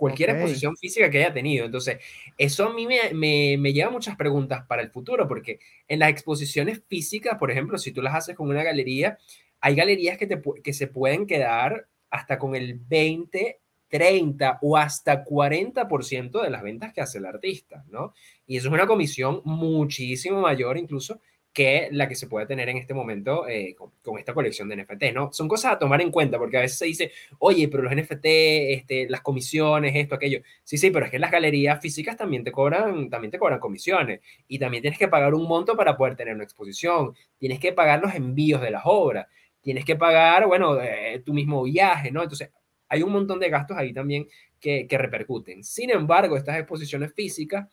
Cualquier exposición física que haya tenido. Entonces, eso a mí me, me, me, lleva muchas preguntas para el futuro, porque en las exposiciones físicas, por ejemplo, si tú las haces con una galería, hay galerías que, te, que se pueden quedar hasta con el 20, 30 o hasta 40% de las ventas que hace el artista, ¿no? Y eso es una comisión muchísimo mayor incluso que la que se puede tener en este momento eh, con, esta colección de NFT, ¿no? Son cosas a tomar en cuenta porque a veces se dice, oye, pero los NFT, este, las comisiones, esto, aquello. Sí, sí, pero es que las galerías físicas también te cobran, también te cobran comisiones y también tienes que pagar un monto para poder tener una exposición, tienes que pagar los envíos de las obras tienes que pagar, bueno, eh, tu mismo viaje, ¿no? Entonces, hay un montón de gastos ahí también que, que, repercuten. Sin embargo, estas exposiciones físicas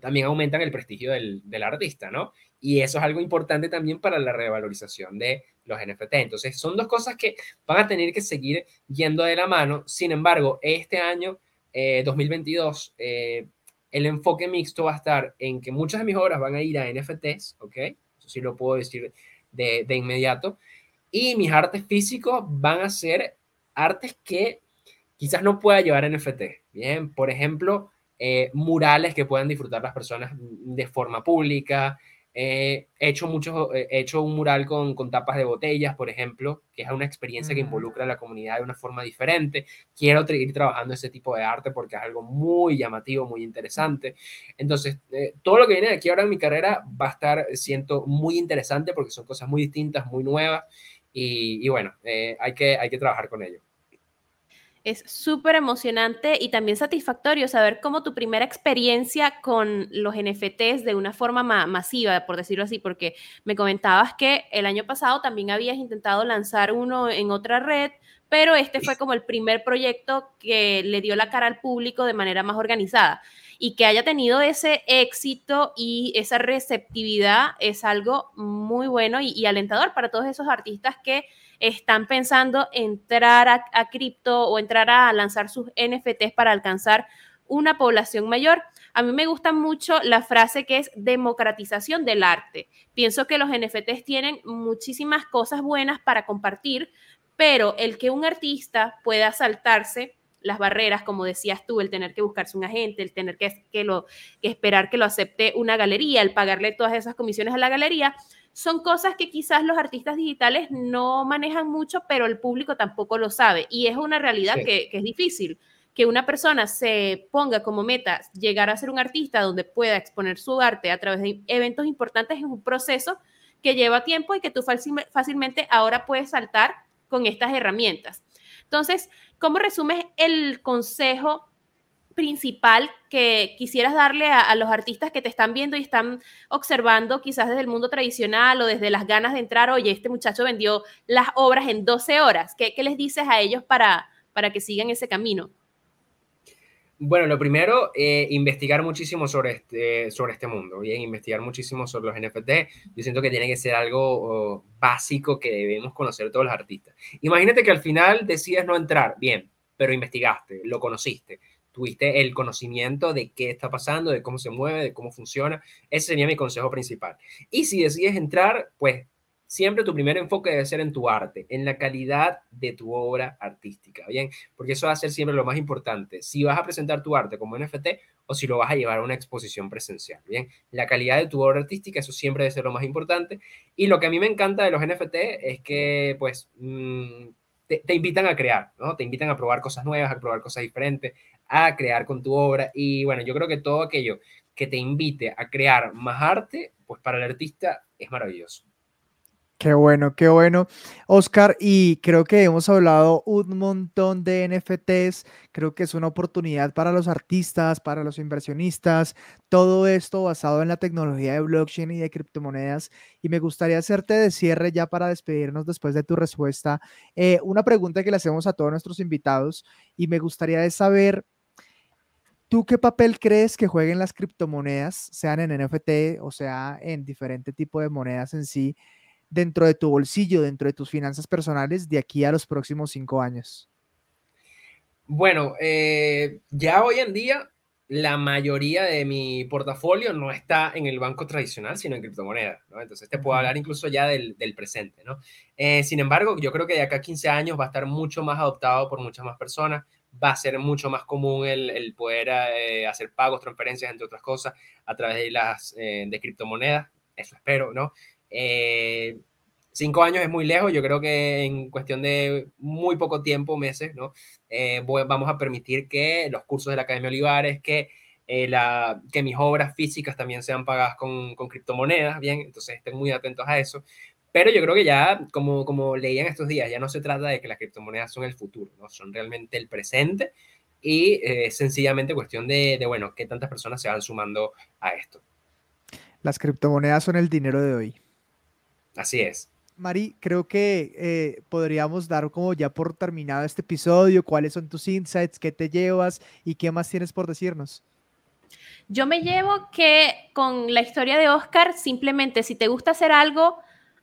también aumentan el prestigio del, del, artista, ¿no? Y eso es algo importante también para la revalorización de los NFT. Entonces, son dos cosas que van a tener que seguir yendo de la mano. Sin embargo, este año, 2022, eh, eh, el enfoque mixto va a estar en que muchas de mis obras van a ir a NFTs, ¿ok? Eso sí lo puedo decir de, de inmediato. Y mis artes físicos van a ser artes que quizás no pueda llevar NFT. Bien, por ejemplo, eh, murales que puedan disfrutar las personas de forma pública, he hecho, mucho, he hecho un mural con, con, tapas de botellas, por ejemplo, que es una experiencia que involucra a la comunidad de una forma diferente. Quiero seguir trabajando ese tipo de arte porque es algo muy llamativo, muy interesante. Entonces, eh, todo lo que viene de aquí ahora en mi carrera va a estar, siento, muy interesante porque son cosas muy distintas, muy nuevas. Y, y bueno, eh, hay, que, hay que trabajar con ello. Es súper emocionante y también satisfactorio saber cómo tu primera experiencia con los NFTs de una forma ma masiva, por decirlo así, porque me comentabas que el año pasado también habías intentado lanzar uno en otra red, pero este fue como el primer proyecto que le dio la cara al público de manera más organizada. Y que haya tenido ese éxito y esa receptividad es algo muy bueno y, y alentador para todos esos artistas que están pensando entrar a, cripto o entrar a lanzar sus NFTs para alcanzar una población mayor. A mí me gusta mucho la frase que es democratización del arte. Pienso que los NFTs tienen muchísimas cosas buenas para compartir, pero el que un artista pueda saltarse las barreras, como decías tú, el tener que buscarse un agente, el tener que, que, lo, que esperar que lo acepte una galería, el pagarle todas esas comisiones a la galería, son cosas que quizás los artistas digitales no manejan mucho, pero el público tampoco lo sabe. Y es una realidad que, es difícil que una persona se ponga como meta llegar a ser un artista donde pueda exponer su arte a través de eventos importantes es un proceso que lleva tiempo y que tú fácilmente ahora puedes saltar con estas herramientas. Entonces, ¿cómo resumes el consejo principal que quisieras darle a, los artistas que te están viendo y están observando quizás desde el mundo tradicional o desde las ganas de entrar, oye, este muchacho vendió las obras en 12 horas? ¿Qué, les dices a ellos para, para que sigan ese camino? Bueno, lo primero, eh, investigar muchísimo sobre este, sobre este mundo, bien, investigar muchísimo sobre los NFT. Yo siento que tiene que ser algo oh, básico que debemos conocer todos los artistas. Imagínate que al final decides no entrar, bien, pero investigaste, lo conociste, tuviste el conocimiento de qué está pasando, de cómo se mueve, de cómo funciona. Ese sería mi consejo principal. Y si decides entrar, pues siempre tu primer enfoque debe ser en tu arte, en la calidad de tu obra artística, ¿bien? Porque eso va a ser siempre lo más importante. Si vas a presentar tu arte como NFT o si lo vas a llevar a una exposición presencial, ¿bien? La calidad de tu obra artística, eso siempre debe ser lo más importante. Y lo que a mí me encanta de los NFT es que, pues, mm, te, te, invitan a crear, ¿no? Te invitan a probar cosas nuevas, a probar cosas diferentes, a crear con tu obra. Y bueno, yo creo que todo aquello que te invite a crear más arte, pues para el artista es maravilloso. Qué bueno, qué bueno, Oscar. Y creo que hemos hablado un montón de NFTs. Creo que es una oportunidad para los artistas, para los inversionistas, todo esto basado en la tecnología de blockchain y de criptomonedas. Y me gustaría hacerte de cierre ya para despedirnos después de tu respuesta. Eh, una pregunta que le hacemos a todos nuestros invitados y me gustaría saber ¿Tú qué papel crees que jueguen las criptomonedas, sean en NFT o sea en diferente tipo de monedas en sí, dentro de tu bolsillo, dentro de tus finanzas personales de aquí a los próximos cinco años? Bueno, eh, ya hoy en día la mayoría de mi portafolio no está en el banco tradicional, sino en criptomonedas, ¿no? Entonces te puedo hablar incluso ya del, presente, ¿no? Eh, sin embargo, yo creo que de acá a 15 años va a estar mucho más adoptado por muchas más personas, va a ser mucho más común el, poder eh, hacer pagos, transferencias, entre otras cosas, a través de las de criptomonedas, eso espero, ¿no? Eh, cinco años es muy lejos, yo creo que en cuestión de muy poco tiempo, meses, ¿no? Eh, vamos a permitir que los cursos de la Academia Olivares, que, eh, la, que mis obras físicas también sean pagadas con, criptomonedas, ¿bien? Entonces estén muy atentos a eso. Pero yo creo que ya, como, como leían estos días, ya no se trata de que las criptomonedas son el futuro, ¿no? Son realmente el presente y sencillamente cuestión de, de, bueno, qué tantas personas se van sumando a esto. Las criptomonedas son el dinero de hoy. Así es. Mari, creo que eh, podríamos dar como ya por terminado este episodio, cuáles son tus insights, qué te llevas y qué más tienes por decirnos. Yo me llevo que con la historia de Oscar, simplemente si te gusta hacer algo,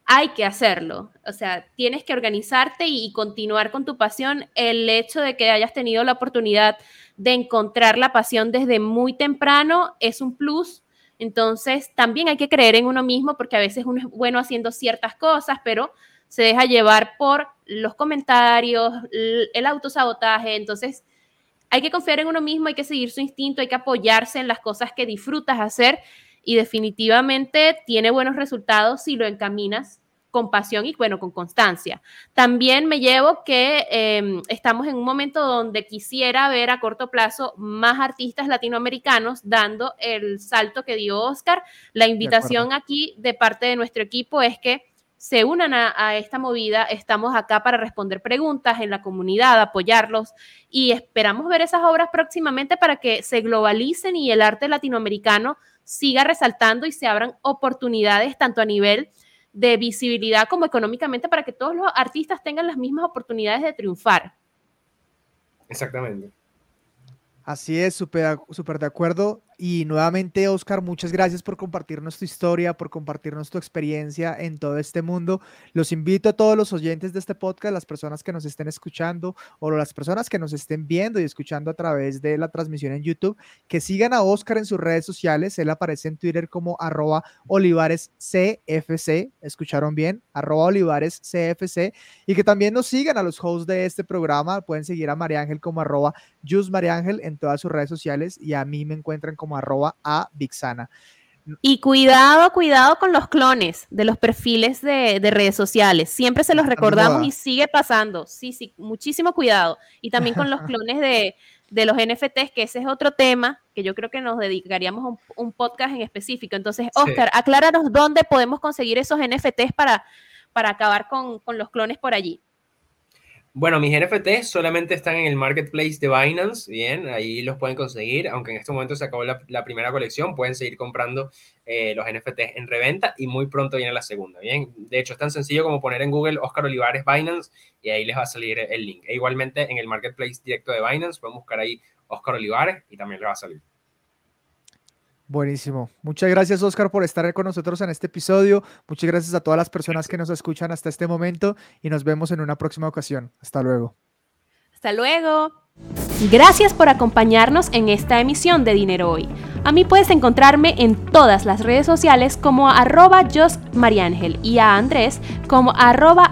hay que hacerlo. O sea, tienes que organizarte y, y continuar con tu pasión. El hecho de que hayas tenido la oportunidad de encontrar la pasión desde muy temprano es un plus entonces, también hay que creer en uno mismo porque a veces uno es bueno haciendo ciertas cosas, pero se deja llevar por los comentarios, el autosabotaje. Entonces, hay que confiar en uno mismo, hay que seguir su instinto, hay que apoyarse en las cosas que disfrutas hacer y definitivamente tiene buenos resultados si lo encaminas con pasión y bueno, con constancia. También me llevo que em, estamos en un momento donde quisiera ver a corto plazo más artistas latinoamericanos dando el salto que dio Oscar. La invitación aquí de parte de nuestro equipo es que se unan a, esta movida. Estamos acá para responder preguntas en la comunidad, apoyarlos y esperamos ver esas obras próximamente para que se globalicen y el arte latinoamericano siga resaltando y se abran oportunidades tanto a nivel de visibilidad como económicamente para que todos los artistas tengan las mismas oportunidades de triunfar. Exactamente. Así es, súper super de acuerdo. Y nuevamente, Oscar, muchas gracias por compartirnos tu historia, por compartirnos tu experiencia en todo este mundo. Los invito a todos los oyentes de este podcast, las personas que nos estén escuchando o las personas que nos estén viendo y escuchando a través de la transmisión en YouTube, que sigan a Oscar en sus redes sociales. Él aparece en Twitter como arroba olivarescfc. ¿Escucharon bien? Arroba olivarescfc. Y que también nos sigan a los hosts de este programa. Pueden seguir a María Ángel como arroba en todas sus redes sociales y a mí me encuentran como como arroba a Vixana. Y cuidado, cuidado con los clones de los perfiles de, redes sociales. Siempre se los recordamos y sigue pasando. Sí, sí, muchísimo cuidado. Y también con los clones de, los NFTs, que ese es otro tema que yo creo que nos dedicaríamos a un, podcast en específico. Entonces, Oscar, acláranos dónde podemos conseguir esos NFTs para, para acabar con, con los clones por allí. Bueno, mis NFT solamente están en el marketplace de Binance, bien, ahí los pueden conseguir, aunque en este momento se acabó la, primera colección, pueden seguir comprando eh, los NFT en reventa y muy pronto viene la segunda, bien. De hecho, es tan sencillo como poner en Google Oscar Olivares Binance y ahí les va a salir el link. E igualmente en el marketplace directo de Binance pueden buscar ahí Oscar Olivares y también les va a salir. Buenísimo. Muchas gracias, Oscar, por estar con nosotros en este episodio. Muchas gracias a todas las personas que nos escuchan hasta este momento y nos vemos en una próxima ocasión. Hasta luego. Hasta luego. Gracias por acompañarnos en esta emisión de Dinero Hoy. A mí puedes encontrarme en todas las redes sociales como arroba Mariángel y a Andrés como arroba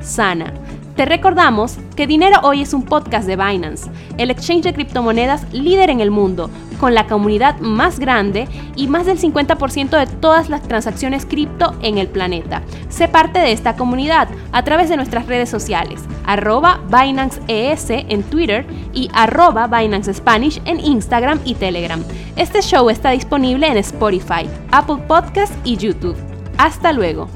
Sana. Te recordamos que Dinero Hoy es un podcast de Binance, el exchange de criptomonedas líder en el mundo, con la comunidad más grande y más del 50% de todas las transacciones cripto en el planeta. Sé parte de esta comunidad a través de nuestras redes sociales, arroba Binance ES en Twitter y arroba Binance Spanish en Instagram y Telegram. Este show está disponible en Spotify, Apple Podcasts y YouTube. Hasta luego.